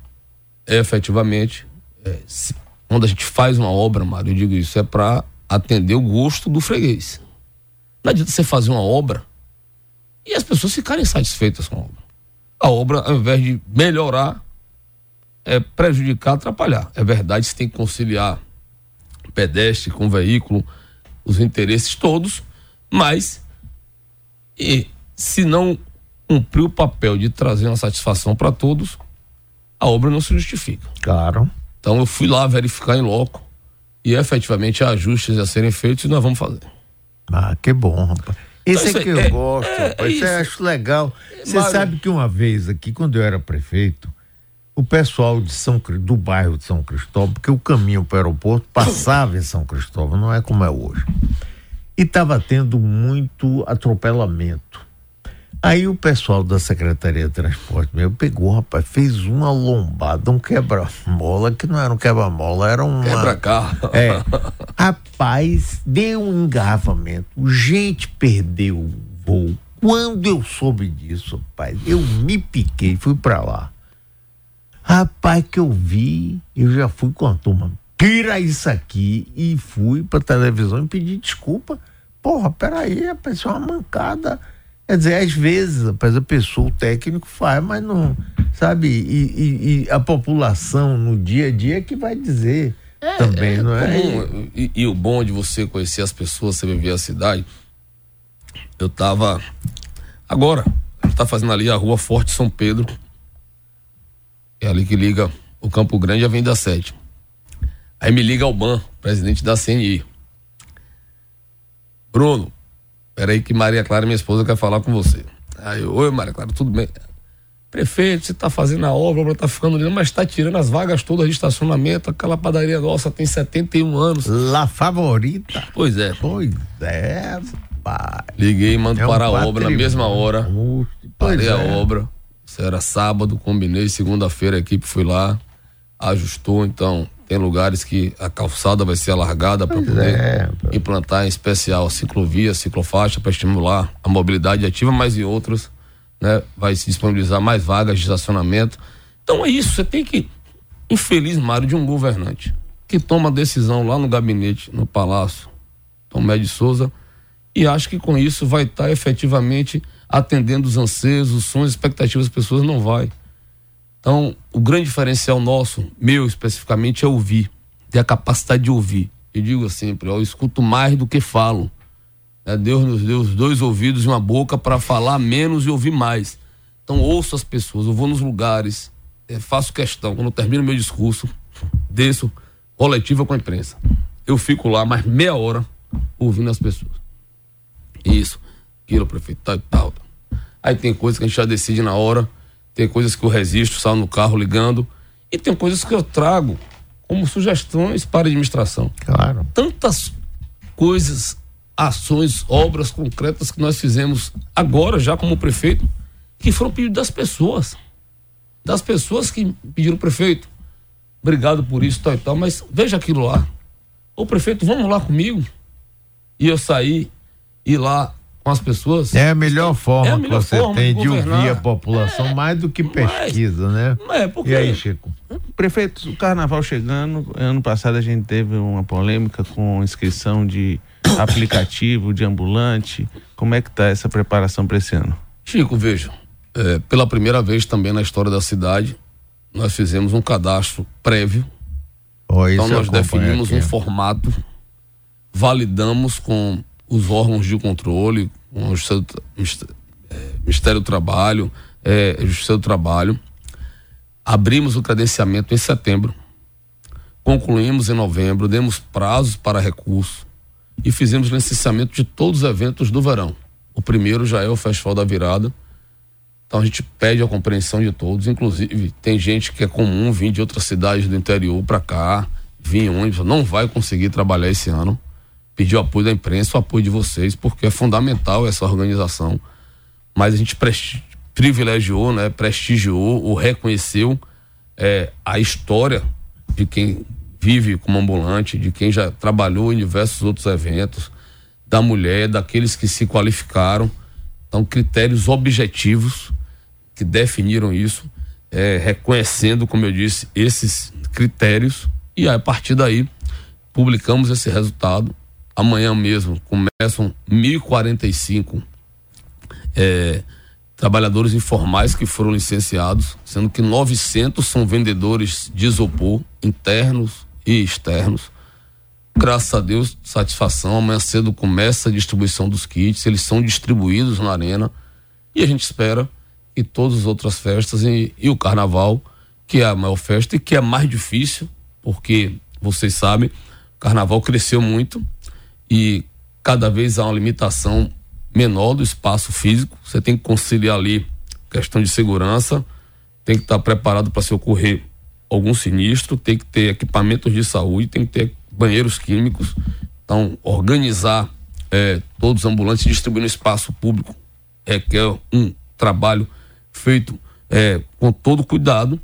efetivamente, é, se- quando a gente faz uma obra, Mário, eu digo isso, é para atender o gosto do freguês. Não adianta você fazer uma obra e as pessoas ficarem satisfeitas com a obra. A obra, ao invés de melhorar, é prejudicar, atrapalhar. É verdade, você tem que conciliar pedestre com veículo, os interesses todos, mas e se não cumprir o papel de trazer uma satisfação para todos, a obra não se justifica.
Claro.
Então eu fui lá verificar em loco e efetivamente há ajustes a serem feitos e nós vamos fazer.
Ah, que bom, rapaz. Esse
isso
é que eu
é-
gosto,
é- é
Isso eu acho legal. Você
Mário-
sabe que uma vez aqui, quando eu era prefeito, o pessoal de São do bairro de São Cristóvão, porque o caminho para o aeroporto passava em São Cristóvão, não é como é hoje. E estava tendo muito atropelamento. Aí o pessoal da Secretaria de Transporte meu pegou, rapaz, fez uma lombada, um quebra-mola, que não era um quebra-mola, era uma.
Quebra carro.
É. Rapaz, deu um engarrafamento. Gente perdeu o voo. Quando eu soube disso, rapaz, eu me piquei, fui pra lá. Rapaz, que eu vi, eu já fui com a turma. Tira isso aqui e fui pra televisão e pedi desculpa. Porra, peraí, rapaz, isso é uma mancada. Quer dizer, às vezes, rapaz, a pessoa, o técnico faz, mas não, sabe? E, e, e a população no dia a dia é que vai dizer é, também, é não é?
Comum. E, e, o bom de você conhecer as pessoas, você viver a cidade. Eu tava agora, tá fazendo ali a rua Forte São Pedro. É ali que liga o Campo Grande e a Avenida 7. Aí me liga o Ban, presidente da CNI. Bruno, peraí que Maria Clara, minha esposa, quer falar com você. Aí eu, oi Maria Clara, tudo bem? Prefeito, você está fazendo a obra, a obra está ficando linda, mas está tirando as vagas todas de estacionamento. Aquela padaria nossa tem 71 anos.
La Favorita.
Pois é.
Pois é, pai.
Liguei mando é um para a obra na mesma hora. Parei é. a obra. Isso era sábado, combinei. Segunda-feira a equipe foi lá, ajustou. Então, tem lugares que a calçada vai ser alargada para poder é, implantar, em especial, ciclovia, ciclofaixa, para estimular a mobilidade ativa, mas em outros né? Vai se disponibilizar mais vagas de estacionamento. Então é isso, você tem que, infeliz Mário, de um governante que toma decisão lá no gabinete, no Palácio Tomé de Souza, e acha que com isso vai estar tá efetivamente atendendo os anseios, os sonhos, expectativas das pessoas, não vai. Então, o grande diferencial nosso, meu especificamente, é ouvir, ter a capacidade de ouvir. Eu digo sempre, eu escuto mais do que falo. É, Deus nos deu os dois ouvidos e uma boca para falar menos e ouvir mais. Então ouço as pessoas, eu vou nos lugares, é, faço questão, quando eu termino meu discurso, desço coletiva com a imprensa. Eu fico lá mais meia hora ouvindo as pessoas. Isso, aquilo, prefeito, tal e tal. Aí tem coisas que a gente já decide na hora, tem coisas que eu resisto, saio no carro ligando, e tem coisas que eu trago como sugestões para a administração.
Claro.
Tantas coisas ações, obras concretas que nós fizemos agora, já como prefeito, que foram pedidos das pessoas. Das pessoas que pediram o prefeito. Obrigado por isso, tal e tal, mas veja aquilo lá. Ô prefeito, vamos lá comigo. E eu saí, ir lá com as pessoas.
É a melhor forma é a melhor que você forma tem de, de ouvir a população, é, mais do que pesquisa, mas, né?
É porque...
E aí, Chico?
Prefeito, o carnaval chegando, ano passado a gente teve uma polêmica com inscrição de [coughs] aplicativo, de ambulante. Como é que está essa preparação para esse ano?
Chico, veja, é, pela primeira vez também na história da cidade, nós fizemos um cadastro prévio.
Oh,
então nós definimos aqui. um formato, validamos com os órgãos de controle, com o Ministério do Trabalho, é, Justiça do Trabalho. Abrimos o credenciamento em setembro, concluímos em novembro, demos prazos para recurso e fizemos licenciamento de todos os eventos do verão. O primeiro já é o Festival da Virada. Então a gente pede a compreensão de todos, inclusive tem gente que é comum vir de outras cidades do interior para cá, vir em ônibus, não vai conseguir trabalhar esse ano. Pediu apoio da imprensa, o apoio de vocês, porque é fundamental essa organização. Mas a gente privilegiou, né, prestigiou ou reconheceu é, a história de quem vive como ambulante, de quem já trabalhou em diversos outros eventos, da mulher, daqueles que se qualificaram. Então, critérios objetivos que definiram isso, é, reconhecendo, como eu disse, esses critérios, e aí, a partir daí publicamos esse resultado. Amanhã mesmo começam 1.045 é, trabalhadores informais que foram licenciados, sendo que 900 são vendedores de isopor internos e externos. Graças a Deus, satisfação. Amanhã cedo começa a distribuição dos kits, eles são distribuídos na arena e a gente espera que todas as outras festas e, e o carnaval, que é a maior festa e que é mais difícil, porque vocês sabem, o carnaval cresceu muito e cada vez há uma limitação menor do espaço físico. Você tem que conciliar ali questão de segurança, tem que estar preparado para se ocorrer algum sinistro, tem que ter equipamentos de saúde, tem que ter banheiros químicos. Então, organizar é, todos os ambulantes distribuindo espaço público requer um trabalho feito é, com todo cuidado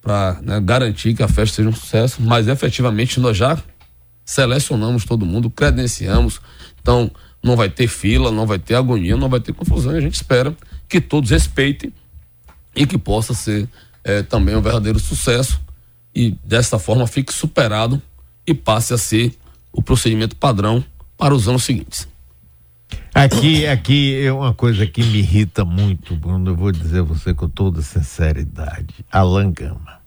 para né, garantir que a festa seja um sucesso, mas efetivamente nós já selecionamos todo mundo, credenciamos, então não vai ter fila, não vai ter agonia, não vai ter confusão, e a gente espera que todos respeitem e que possa ser é, também um verdadeiro sucesso e dessa forma fique superado e passe a ser o procedimento padrão para os anos seguintes.
Aqui, aqui é uma coisa que me irrita muito, Bruno. Eu vou dizer a você com toda sinceridade. Alan Gama.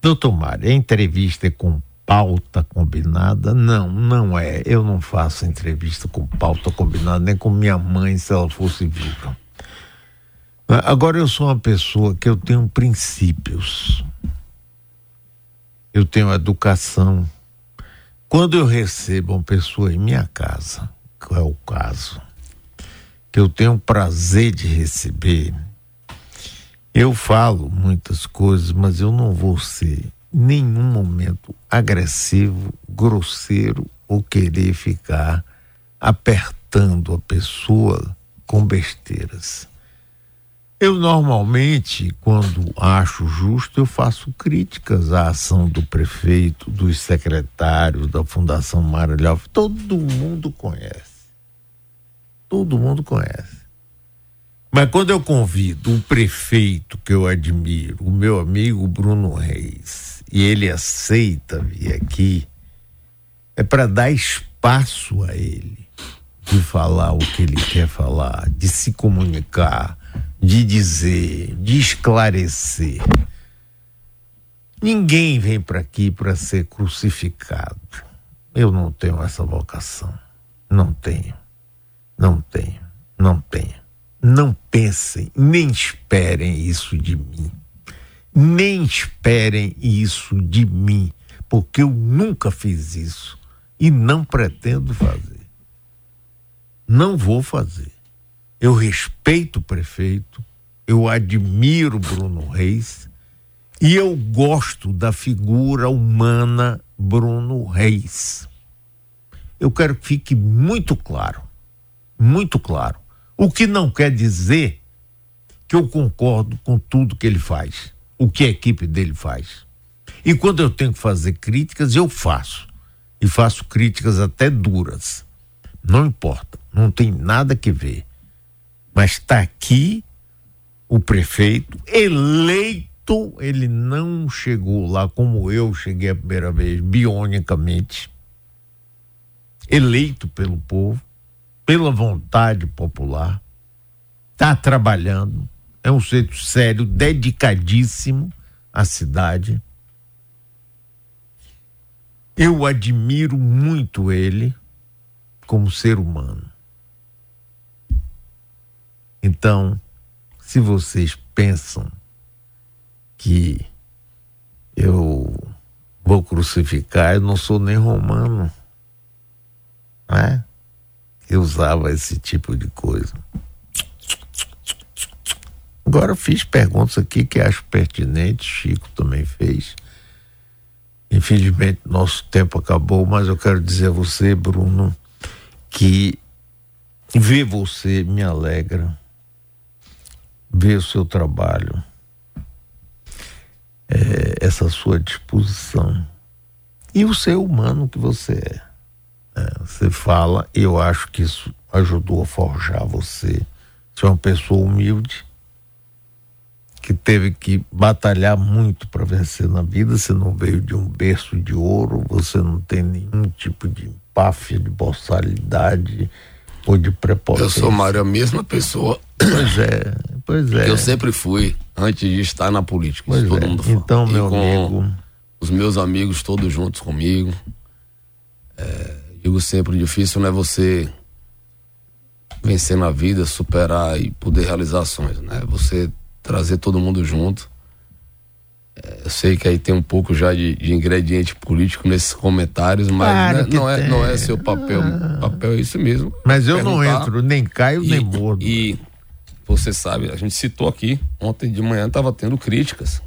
Doutor Mário, a entrevista é com pauta combinada? Não, não é. Eu não faço entrevista com pauta combinada, nem com minha mãe se ela fosse viva. Agora eu sou uma pessoa que eu tenho princípios. Eu tenho educação. Quando eu recebo uma pessoa em minha casa, que é o caso, que eu tenho prazer de receber, eu falo muitas coisas, mas eu não vou ser nenhum momento agressivo, grosseiro ou querer ficar apertando a pessoa com besteiras. Eu normalmente, quando acho justo, eu faço críticas à ação do prefeito, dos secretários, da Fundação Maralhoff. Todo mundo conhece. Todo mundo conhece. Mas quando eu convido o prefeito que eu admiro, o meu amigo Bruno Reis, e ele aceita vir aqui, é para dar espaço a ele de falar o que ele quer falar, de se comunicar de dizer, de esclarecer. Ninguém vem para aqui para ser crucificado. Eu não tenho essa vocação. Não tenho. Não tenho. Não tenho. Não pensem, nem esperem isso de mim. Nem esperem isso de mim, porque eu nunca fiz isso e não pretendo fazer. Não vou fazer. Eu respeito o prefeito, eu admiro Bruno Reis e eu gosto da figura humana Bruno Reis. Eu quero que fique muito claro, muito claro. O que não quer dizer que eu concordo com tudo que ele faz, o que a equipe dele faz. E quando eu tenho que fazer críticas, eu faço. E faço críticas até duras. Não importa, não tem nada que ver. Mas está aqui o prefeito eleito, ele não chegou lá como eu cheguei a primeira vez, bionicamente, eleito pelo povo, pela vontade popular, está trabalhando, é um sujeito sério, dedicadíssimo à cidade. Eu admiro muito ele como ser humano. Então, se vocês pensam que eu vou crucificar, eu não sou nem romano. Né? Eu usava esse tipo de coisa. Agora fiz perguntas aqui que acho pertinentes, Chico também fez. Infelizmente nosso tempo acabou, mas eu quero dizer a você, Bruno, que ver você me alegra ver o seu trabalho, é, essa sua disposição e o ser humano que você é. é. Você fala, eu acho que isso ajudou a forjar você. Você é uma pessoa humilde que teve que batalhar muito para vencer na vida. Você não veio de um berço de ouro, você não tem nenhum tipo de empáfia, de boçalidade ou de prepotência.
Eu sou, Mário, a mesma pessoa.
Pois é, pois é.
Que eu sempre fui, antes de estar na política.
Pois todo é. mundo fala. Então, e meu amigo.
Os meus amigos todos juntos comigo. É, digo sempre, difícil não é você vencer na vida, superar e poder realizar ações, né? Você trazer todo mundo junto eu sei que aí tem um pouco já de, de ingrediente político nesses comentários, mas claro né, não, é, não é seu papel. Ah. papel é isso mesmo.
Mas eu não entro, nem caio,
e,
nem mordo.
E você sabe, a gente citou aqui, ontem de manhã estava tendo críticas.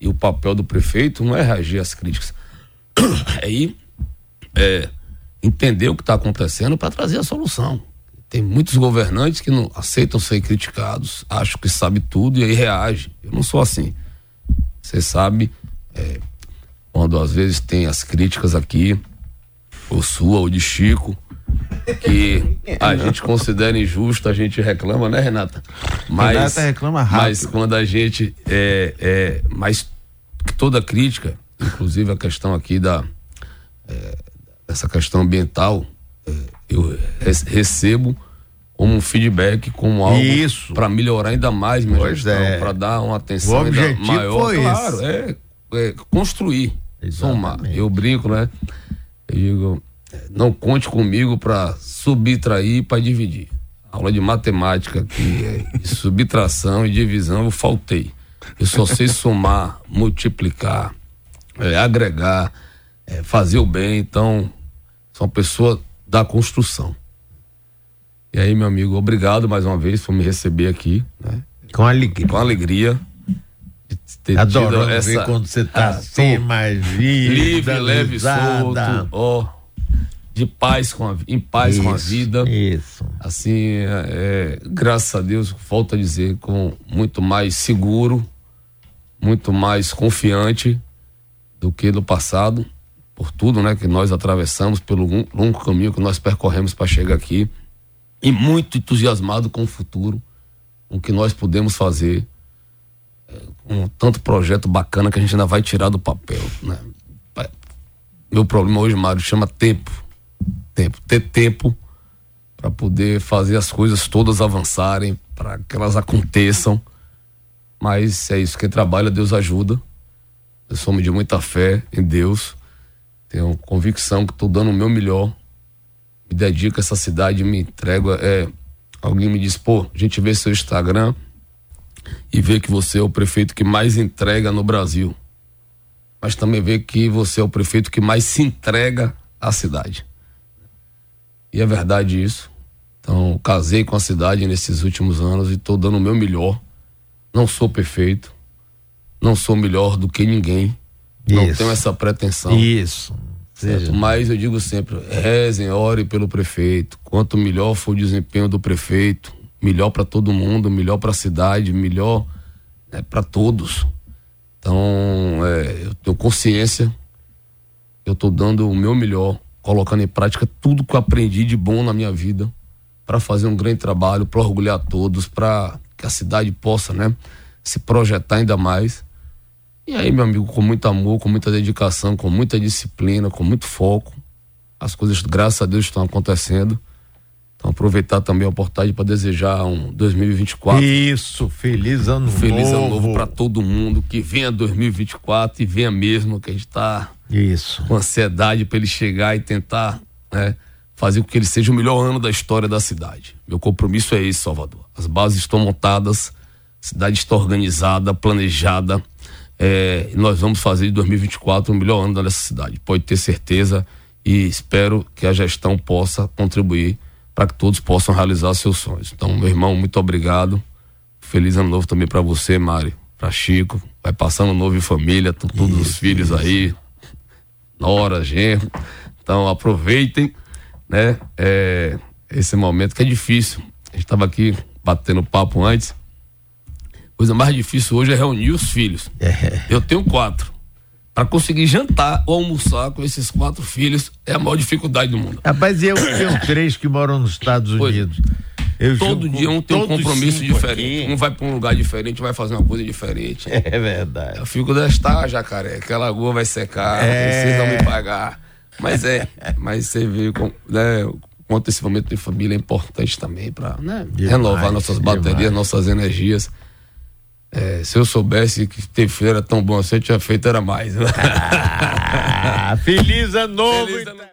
E o papel do prefeito não é reagir às críticas. [coughs] É ir é, entender o que está acontecendo para trazer a solução. Tem muitos governantes que não aceitam ser criticados, acham que sabe tudo e aí reage. Eu não sou assim. Você sabe, é, quando às vezes tem as críticas aqui, ou sua, ou de Chico, que a gente considera injusto, a gente reclama, né, Renata?
Mas, Renata reclama rápido.
Mas quando a gente. É, é, mas toda crítica, inclusive a questão aqui da. É, essa questão ambiental, é, eu recebo como um feedback, como algo
Isso.
para melhorar ainda mais minha
Pois
gestão,
é.
para dar uma atenção ainda maior.
foi
claro,
esse.
é, é construir, somar. Eu brinco, né? Eu digo, não conte comigo para subtrair para dividir. Aula de matemática que é [laughs] subtração e divisão eu faltei. Eu só sei somar, multiplicar, é, agregar, é, fazer o bem. Então, sou uma pessoa da construção. E aí, meu amigo, obrigado mais uma vez por me receber aqui, né?
Com alegria.
Com alegria. essa-
ver quando você tá [laughs] assim, mais livre,
livre, leve,
risada.
solto, ó, de paz com a, em paz com a
Isso,
vida.
Isso.
Assim, é, é, graças a Deus, volto a dizer, com muito mais seguro, muito mais confiante do que no passado, por tudo, né, que nós atravessamos, pelo lon- longo caminho que nós percorremos para chegar aqui, e muito entusiasmado com o futuro, com o que nós podemos fazer, é, com tanto projeto bacana que a gente ainda vai tirar do papel, né? Meu problema hoje, Mário, chama tempo. Tempo. Ter tempo para poder fazer as coisas todas avançarem, para que elas aconteçam. Mas é isso, quem trabalha, Deus ajuda. Eu homem de muita fé em Deus. Tenho convicção que estou dando o meu melhor. Me dedico a essa cidade, me entrego. É, alguém me diz, pô, a gente vê seu Instagram e vê que você é o prefeito que mais entrega no Brasil. Mas também vê que você é o prefeito que mais se entrega à cidade. E é verdade isso. Então, casei com a cidade nesses últimos anos e estou dando o meu melhor. Não sou perfeito. Não sou melhor do que ninguém. Não
Isso.
tenho essa pretensão.
Isso. Seja,
Mas eu digo sempre, rezem, ore pelo prefeito. Quanto melhor for o desempenho do prefeito, melhor para todo mundo, melhor para a cidade, melhor né, para todos. Então, é, eu tenho consciência, eu estou dando o meu melhor, colocando em prática tudo que eu aprendi de bom na minha vida para fazer um grande trabalho, para orgulhar todos, para que a cidade possa, né, se projetar ainda mais. E aí, meu amigo, com muito amor, com muita dedicação, com muita disciplina, com muito foco, as coisas, graças a Deus, estão acontecendo. Então, aproveitar também a oportunidade para desejar um 2024
Isso, feliz ano
feliz
novo.
ano novo para todo mundo, que venha 2024 e venha mesmo, que a gente está
Isso.
com ansiedade para ele chegar e tentar né, fazer com que ele seja o melhor ano da história da cidade. Meu compromisso é esse, Salvador. As bases estão montadas, a cidade está organizada, planejada. É, nós vamos fazer de 2024 o melhor ano dessa cidade. Pode ter certeza e espero que a gestão possa contribuir para que todos possam realizar seus sonhos. Então, meu irmão, muito obrigado. Feliz ano novo também para você, Mário, para Chico. Vai passando novo em família, todos os filhos aí, nora, genro. Então aproveitem, né? é, esse momento que é difícil. A gente estava aqui batendo papo antes. Coisa mais difícil hoje é reunir os filhos. Eu tenho quatro. Para conseguir jantar ou almoçar com esses quatro filhos é a maior dificuldade do mundo.
Rapaz, eu [coughs] tenho três que moram nos Estados
Pois.
Unidos. Eu
Todo dia um tem um compromisso diferente.
aqui.
Um vai para um lugar diferente, vai fazer uma coisa diferente.
É verdade.
Eu fico desta jacaré, que a lagoa vai secar,
É.
vocês vão me pagar. Mas é, mas você vê com, né, o quanto esse momento de família é importante também para né, renovar nossas baterias,
demais.
nossas energias. É, se eu soubesse que ter feira tão bom assim, eu tinha feito era mais.
Ah, [laughs] feliz ano novo.
Feliz ano.